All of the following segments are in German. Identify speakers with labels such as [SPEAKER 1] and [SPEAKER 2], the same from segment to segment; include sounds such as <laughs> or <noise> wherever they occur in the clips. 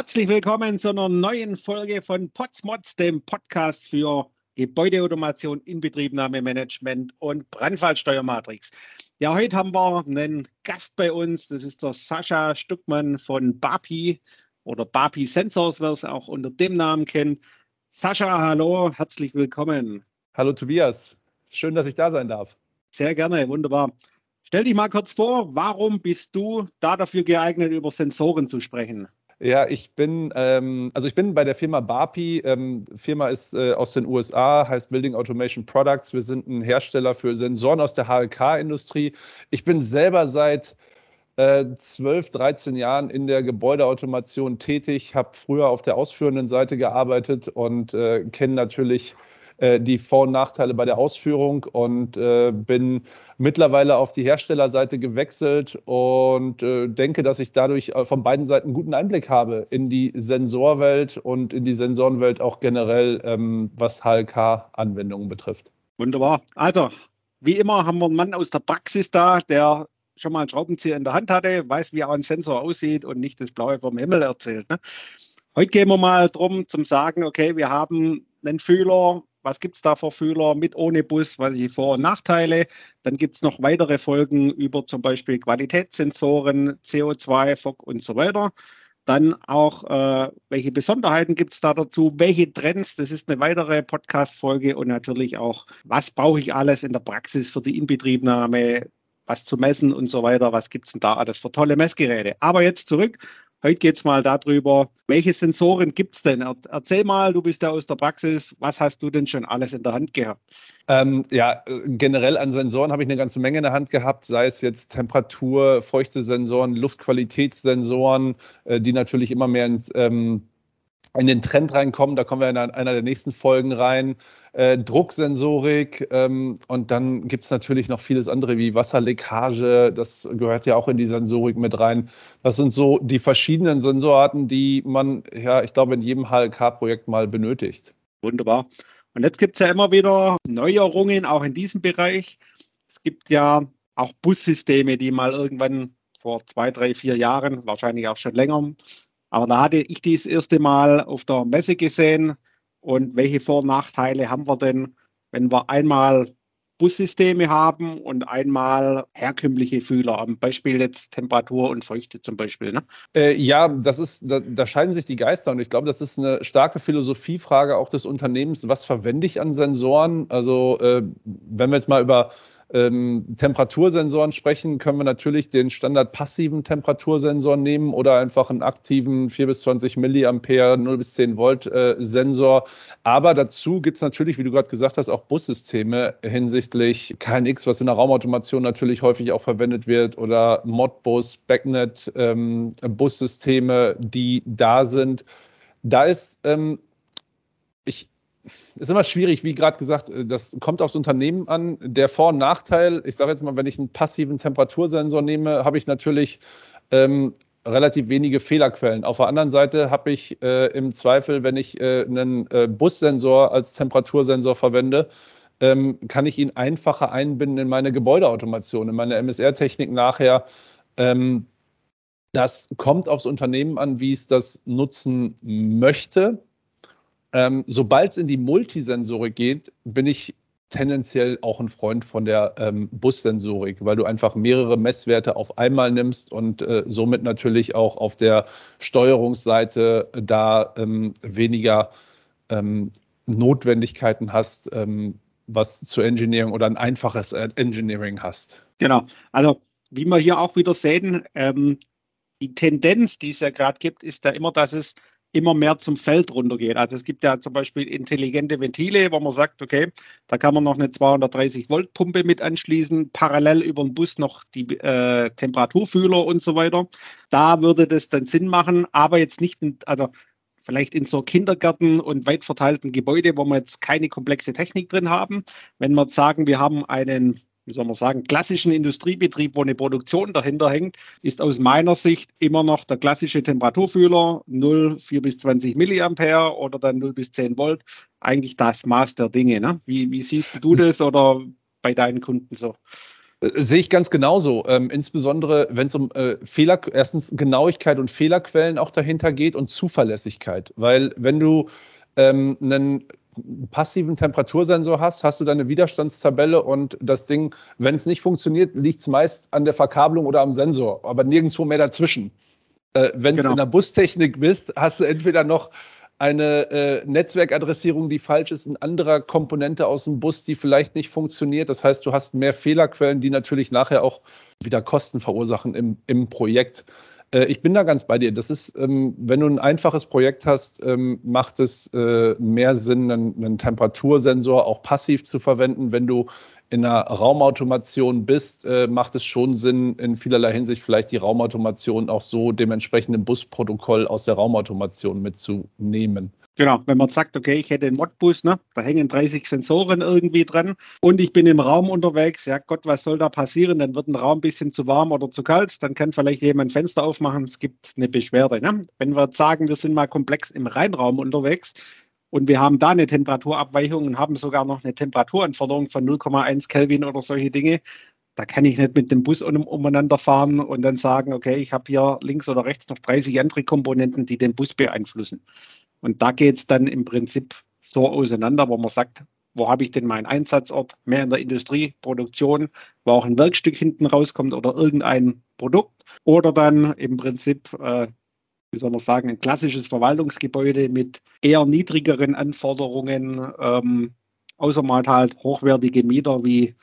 [SPEAKER 1] Herzlich willkommen zu einer neuen Folge von Potsmods, dem Podcast für Gebäudeautomation, Inbetriebnahmemanagement und Brandfallsteuermatrix. Ja, heute haben wir einen Gast bei uns. Das ist der Sascha Stuckmann von BAPI oder BAPI Sensors, wer es auch unter dem Namen kennt. Sascha, hallo, herzlich willkommen.
[SPEAKER 2] Hallo Tobias, schön, dass ich da sein darf.
[SPEAKER 1] Sehr gerne, wunderbar. Stell dich mal kurz vor, warum bist du da dafür geeignet, über Sensoren zu sprechen?
[SPEAKER 2] Ja, ich bin, ähm, also ich bin bei der Firma BAPI. Ähm, Firma ist äh, aus den USA, heißt Building Automation Products. Wir sind ein Hersteller für Sensoren aus der HLK-Industrie. Ich bin selber seit äh, 12, 13 Jahren in der Gebäudeautomation tätig, habe früher auf der ausführenden Seite gearbeitet und äh, kenne natürlich äh, die Vor- und Nachteile bei der Ausführung und äh, bin mittlerweile auf die Herstellerseite gewechselt und äh, denke, dass ich dadurch äh, von beiden Seiten guten Einblick habe in die Sensorwelt und in die Sensorenwelt auch generell, ähm, was HLK-Anwendungen betrifft.
[SPEAKER 1] Wunderbar. Also, wie immer haben wir einen Mann aus der Praxis da, der schon mal einen Schraubenzieher in der Hand hatte, weiß, wie ein Sensor aussieht und nicht das Blaue vom Himmel erzählt. Ne? Heute gehen wir mal drum zum Sagen, okay, wir haben einen Fühler, was gibt es da für Fühler mit, ohne Bus, was die Vor- und Nachteile. Dann gibt es noch weitere Folgen über zum Beispiel Qualitätssensoren, CO2, FOG und so weiter. Dann auch, äh, welche Besonderheiten gibt es da dazu, welche Trends, das ist eine weitere Podcast-Folge und natürlich auch, was brauche ich alles in der Praxis für die Inbetriebnahme, was zu messen und so weiter, was gibt es denn da alles für tolle Messgeräte. Aber jetzt zurück Heute geht es mal darüber, welche Sensoren gibt es denn? Erzähl mal, du bist ja aus der Praxis, was hast du denn schon alles in der Hand gehabt?
[SPEAKER 2] Ähm, ja, generell an Sensoren habe ich eine ganze Menge in der Hand gehabt, sei es jetzt Temperatur, feuchte Sensoren, Luftqualitätssensoren, äh, die natürlich immer mehr ins ähm, in den Trend reinkommen. Da kommen wir in einer der nächsten Folgen rein. Äh, Drucksensorik ähm, und dann gibt es natürlich noch vieles andere wie Wasserleckage. Das gehört ja auch in die Sensorik mit rein. Das sind so die verschiedenen Sensorarten, die man, ja, ich glaube, in jedem HLK-Projekt mal benötigt.
[SPEAKER 1] Wunderbar. Und jetzt gibt es ja immer wieder Neuerungen, auch in diesem Bereich. Es gibt ja auch Bussysteme, die mal irgendwann vor zwei, drei, vier Jahren, wahrscheinlich auch schon länger, aber da hatte ich dies erste Mal auf der Messe gesehen. Und welche Vor- und Nachteile haben wir denn, wenn wir einmal Bussysteme haben und einmal herkömmliche Fühler, am Beispiel jetzt Temperatur und Feuchte zum Beispiel. Ne?
[SPEAKER 2] Äh, ja, das ist, da, da, scheiden sich die Geister und ich glaube, das ist eine starke Philosophiefrage auch des Unternehmens. Was verwende ich an Sensoren? Also, äh, wenn wir jetzt mal über ähm, Temperatursensoren sprechen, können wir natürlich den Standard passiven Temperatursensor nehmen oder einfach einen aktiven 4 bis 20 Milliampere 0 bis 10 Volt äh, Sensor. Aber dazu gibt es natürlich, wie du gerade gesagt hast, auch Bussysteme hinsichtlich KNX, was in der Raumautomation natürlich häufig auch verwendet wird, oder Modbus, Backnet, ähm, Bussysteme, die da sind. Da ist ähm, ist immer schwierig, wie gerade gesagt, äh, das kommt aufs Unternehmen an. Der Vor- und Nachteil, ich sage jetzt mal, wenn ich einen passiven Temperatursensor nehme, habe ich natürlich ähm, relativ wenige Fehlerquellen. Auf der anderen Seite habe ich äh, im Zweifel, wenn ich äh, einen äh, Bussensor als Temperatursensor verwende, ähm, kann ich ihn einfacher einbinden in meine Gebäudeautomation, in meine MSR-Technik nachher. Ähm, das kommt aufs Unternehmen an, wie es das nutzen möchte. Ähm, Sobald es in die Multisensorik geht, bin ich tendenziell auch ein Freund von der ähm, Bussensorik, weil du einfach mehrere Messwerte auf einmal nimmst und äh, somit natürlich auch auf der Steuerungsseite da ähm, weniger ähm, Notwendigkeiten hast, ähm, was zu Engineering oder ein einfaches Engineering hast.
[SPEAKER 1] Genau. Also wie wir hier auch wieder sehen, ähm, die Tendenz, die es ja gerade gibt, ist ja immer, dass es immer mehr zum Feld runtergehen. Also es gibt ja zum Beispiel intelligente Ventile, wo man sagt, okay, da kann man noch eine 230 Volt Pumpe mit anschließen, parallel über den Bus noch die äh, Temperaturfühler und so weiter. Da würde das dann Sinn machen, aber jetzt nicht, also vielleicht in so Kindergärten und weit verteilten Gebäude, wo wir jetzt keine komplexe Technik drin haben. Wenn wir sagen, wir haben einen wie soll man sagen, klassischen Industriebetrieb, wo eine Produktion dahinter hängt, ist aus meiner Sicht immer noch der klassische Temperaturfühler 0, 4 bis 20 Milliampere oder dann 0 bis 10 Volt eigentlich das Maß der Dinge. Ne? Wie, wie siehst du das oder bei deinen Kunden so?
[SPEAKER 2] Äh, sehe ich ganz genauso. Ähm, insbesondere, wenn es um äh, Fehler, erstens Genauigkeit und Fehlerquellen auch dahinter geht und Zuverlässigkeit. Weil wenn du ähm, einen passiven Temperatursensor hast, hast du deine Widerstandstabelle und das Ding, wenn es nicht funktioniert, liegt es meist an der Verkabelung oder am Sensor, aber nirgendwo mehr dazwischen. Äh, wenn du genau. in der Bustechnik bist, hast du entweder noch eine äh, Netzwerkadressierung, die falsch ist, eine andere Komponente aus dem Bus, die vielleicht nicht funktioniert. Das heißt, du hast mehr Fehlerquellen, die natürlich nachher auch wieder Kosten verursachen im, im Projekt. Äh, ich bin da ganz bei dir. Das ist, ähm, wenn du ein einfaches Projekt hast, ähm, macht es äh, mehr Sinn, einen, einen Temperatursensor auch passiv zu verwenden. Wenn du in einer Raumautomation bist, äh, macht es schon Sinn, in vielerlei Hinsicht vielleicht die Raumautomation auch so dementsprechend im Busprotokoll aus der Raumautomation mitzunehmen.
[SPEAKER 1] Genau, wenn man sagt, okay, ich hätte einen Modbus, ne, da hängen 30 Sensoren irgendwie dran und ich bin im Raum unterwegs, ja Gott, was soll da passieren? Dann wird ein Raum ein bisschen zu warm oder zu kalt, dann kann vielleicht jemand ein Fenster aufmachen, es gibt eine Beschwerde. Ne? Wenn wir sagen, wir sind mal komplex im Reinraum unterwegs, und wir haben da eine Temperaturabweichung und haben sogar noch eine Temperaturanforderung von 0,1 Kelvin oder solche Dinge. Da kann ich nicht mit dem Bus um, umeinander fahren und dann sagen, okay, ich habe hier links oder rechts noch 30 andere Komponenten, die den Bus beeinflussen. Und da geht es dann im Prinzip so auseinander, wo man sagt, wo habe ich denn meinen Einsatzort? Mehr in der Industrieproduktion, wo auch ein Werkstück hinten rauskommt oder irgendein Produkt. Oder dann im Prinzip äh, wie soll man sagen, ein klassisches Verwaltungsgebäude mit eher niedrigeren Anforderungen, ähm, außer mal halt hochwertige Mieter wie,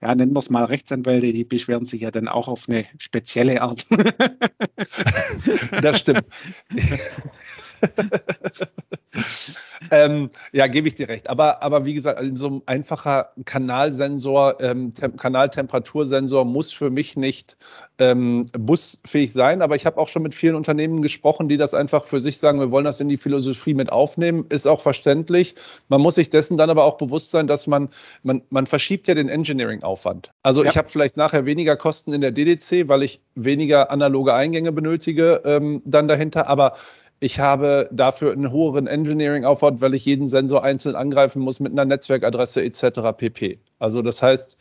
[SPEAKER 1] ja, nennen wir es mal Rechtsanwälte, die beschweren sich ja dann auch auf eine spezielle Art. <laughs>
[SPEAKER 2] das stimmt. <laughs> <laughs> ähm, ja, gebe ich dir recht. Aber, aber wie gesagt, also so ein einfacher Kanalsensor, ähm, Kanaltemperatursensor muss für mich nicht ähm, busfähig sein. Aber ich habe auch schon mit vielen Unternehmen gesprochen, die das einfach für sich sagen, wir wollen das in die Philosophie mit aufnehmen. Ist auch verständlich. Man muss sich dessen dann aber auch bewusst sein, dass man, man, man verschiebt ja den Engineering-Aufwand. Also ja. ich habe vielleicht nachher weniger Kosten in der DDC, weil ich weniger analoge Eingänge benötige ähm, dann dahinter. Aber ich habe dafür einen höheren Engineering-Aufwand, weil ich jeden Sensor einzeln angreifen muss mit einer Netzwerkadresse etc. pp. Also das heißt,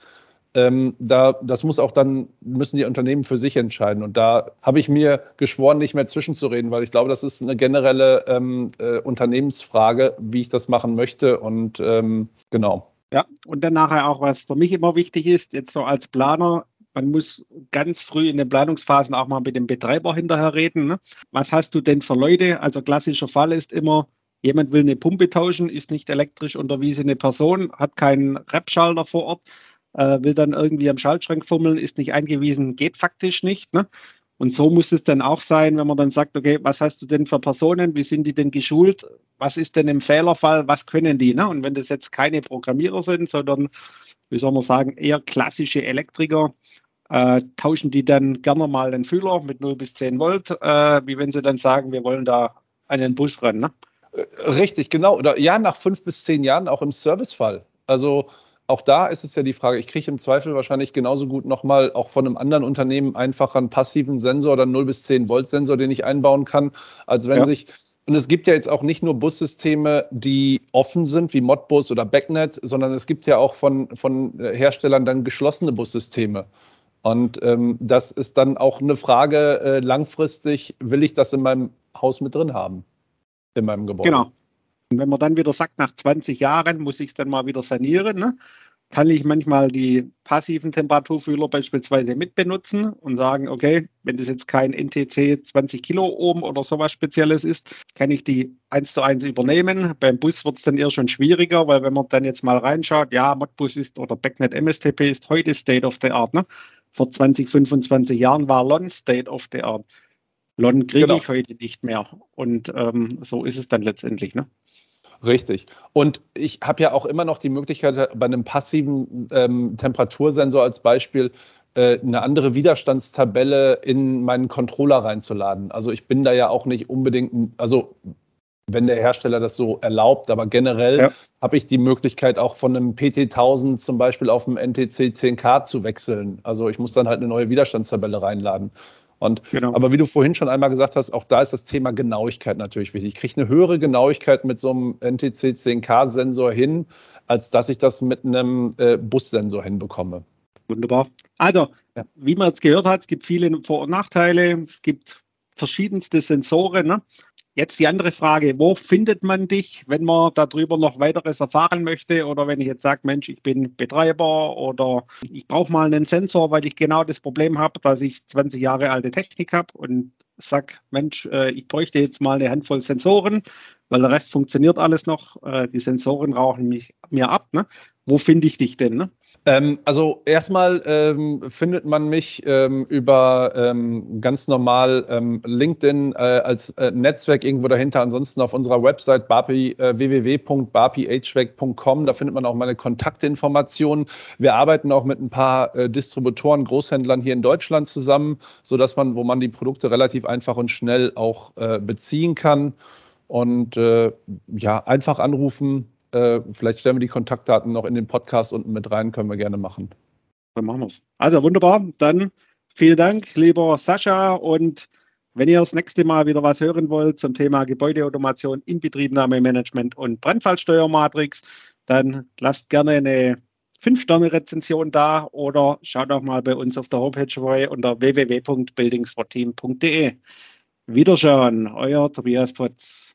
[SPEAKER 2] ähm, da, das muss auch dann, müssen die Unternehmen für sich entscheiden. Und da habe ich mir geschworen, nicht mehr zwischenzureden, weil ich glaube, das ist eine generelle ähm, äh, Unternehmensfrage, wie ich das machen möchte. Und ähm, genau.
[SPEAKER 1] Ja, und dann nachher auch, was für mich immer wichtig ist, jetzt so als Planer, man muss ganz früh in den Planungsphasen auch mal mit dem Betreiber hinterher reden. Ne? Was hast du denn für Leute? Also klassischer Fall ist immer, jemand will eine Pumpe tauschen, ist nicht elektrisch unterwiesene Person, hat keinen Repschalter vor Ort, äh, will dann irgendwie am Schaltschrank fummeln, ist nicht eingewiesen, geht faktisch nicht. Ne? Und so muss es dann auch sein, wenn man dann sagt, okay, was hast du denn für Personen, wie sind die denn geschult, was ist denn im Fehlerfall, was können die? Ne? Und wenn das jetzt keine Programmierer sind, sondern, wie soll man sagen, eher klassische Elektriker, äh, tauschen die dann gerne mal den Fühler mit 0 bis 10 Volt, äh, wie wenn sie dann sagen, wir wollen da an den Bus rennen. Ne?
[SPEAKER 2] Äh, richtig, genau. Oder ja, nach fünf bis zehn Jahren auch im Servicefall. Also auch da ist es ja die Frage, ich kriege im Zweifel wahrscheinlich genauso gut nochmal auch von einem anderen Unternehmen einfach einen passiven Sensor oder 0 bis 10 Volt Sensor, den ich einbauen kann, als wenn ja. sich und es gibt ja jetzt auch nicht nur Bussysteme, die offen sind, wie Modbus oder Backnet, sondern es gibt ja auch von, von Herstellern dann geschlossene Bussysteme. Und ähm, das ist dann auch eine Frage, äh, langfristig will ich das in meinem Haus mit drin haben, in meinem Gebäude.
[SPEAKER 1] Genau. Und wenn man dann wieder sagt, nach 20 Jahren muss ich es dann mal wieder sanieren, ne? kann ich manchmal die passiven Temperaturfühler beispielsweise mitbenutzen und sagen, okay, wenn das jetzt kein NTC 20 Kilo oben oder sowas Spezielles ist, kann ich die eins zu eins übernehmen. Beim Bus wird es dann eher schon schwieriger, weil wenn man dann jetzt mal reinschaut, ja, Modbus ist oder Backnet MSTP ist heute State of the Art. Ne? Vor 20, 25 Jahren war LON State of the Art. LON kriege genau. ich heute nicht mehr. Und ähm, so ist es dann letztendlich. Ne?
[SPEAKER 2] Richtig. Und ich habe ja auch immer noch die Möglichkeit, bei einem passiven ähm, Temperatursensor als Beispiel äh, eine andere Widerstandstabelle in meinen Controller reinzuladen. Also ich bin da ja auch nicht unbedingt, also wenn der Hersteller das so erlaubt. Aber generell ja. habe ich die Möglichkeit, auch von einem PT1000 zum Beispiel auf dem NTC 10K zu wechseln. Also ich muss dann halt eine neue Widerstandstabelle reinladen. Und, genau. Aber wie du vorhin schon einmal gesagt hast, auch da ist das Thema Genauigkeit natürlich wichtig. Ich kriege eine höhere Genauigkeit mit so einem NTC 10K-Sensor hin, als dass ich das mit einem äh, Bussensor hinbekomme.
[SPEAKER 1] Wunderbar. Also, ja. wie man jetzt gehört hat, es gibt viele Vor- und Nachteile. Es gibt verschiedenste Sensoren. Ne? Jetzt die andere Frage, wo findet man dich, wenn man darüber noch weiteres erfahren möchte? Oder wenn ich jetzt sage, Mensch, ich bin Betreiber oder ich brauche mal einen Sensor, weil ich genau das Problem habe, dass ich 20 Jahre alte Technik habe und sage, Mensch, äh, ich bräuchte jetzt mal eine Handvoll Sensoren, weil der Rest funktioniert alles noch. Äh, die Sensoren rauchen mich, mir ab. Ne? Wo finde ich dich denn? Ne?
[SPEAKER 2] Ähm, also erstmal ähm, findet man mich ähm, über ähm, ganz normal ähm, LinkedIn äh, als äh, Netzwerk irgendwo dahinter. Ansonsten auf unserer Website bapi, äh, www.bapihvac.com. Da findet man auch meine Kontaktinformationen. Wir arbeiten auch mit ein paar äh, Distributoren, Großhändlern hier in Deutschland zusammen, sodass man, wo man die Produkte relativ einfach und schnell auch äh, beziehen kann. Und äh, ja, einfach anrufen, äh, vielleicht stellen wir die Kontaktdaten noch in den Podcast unten mit rein, können wir gerne machen.
[SPEAKER 1] Dann machen wir es. Also wunderbar. Dann vielen Dank, lieber Sascha. Und wenn ihr das nächste Mal wieder was hören wollt zum Thema Gebäudeautomation, Inbetriebnahmemanagement und Brandfallsteuermatrix, dann lasst gerne eine 5-Sterne-Rezension da oder schaut auch mal bei uns auf der Homepage vorbei unter www.buildingsforteam.de. Wiederschauen, euer Tobias Potz.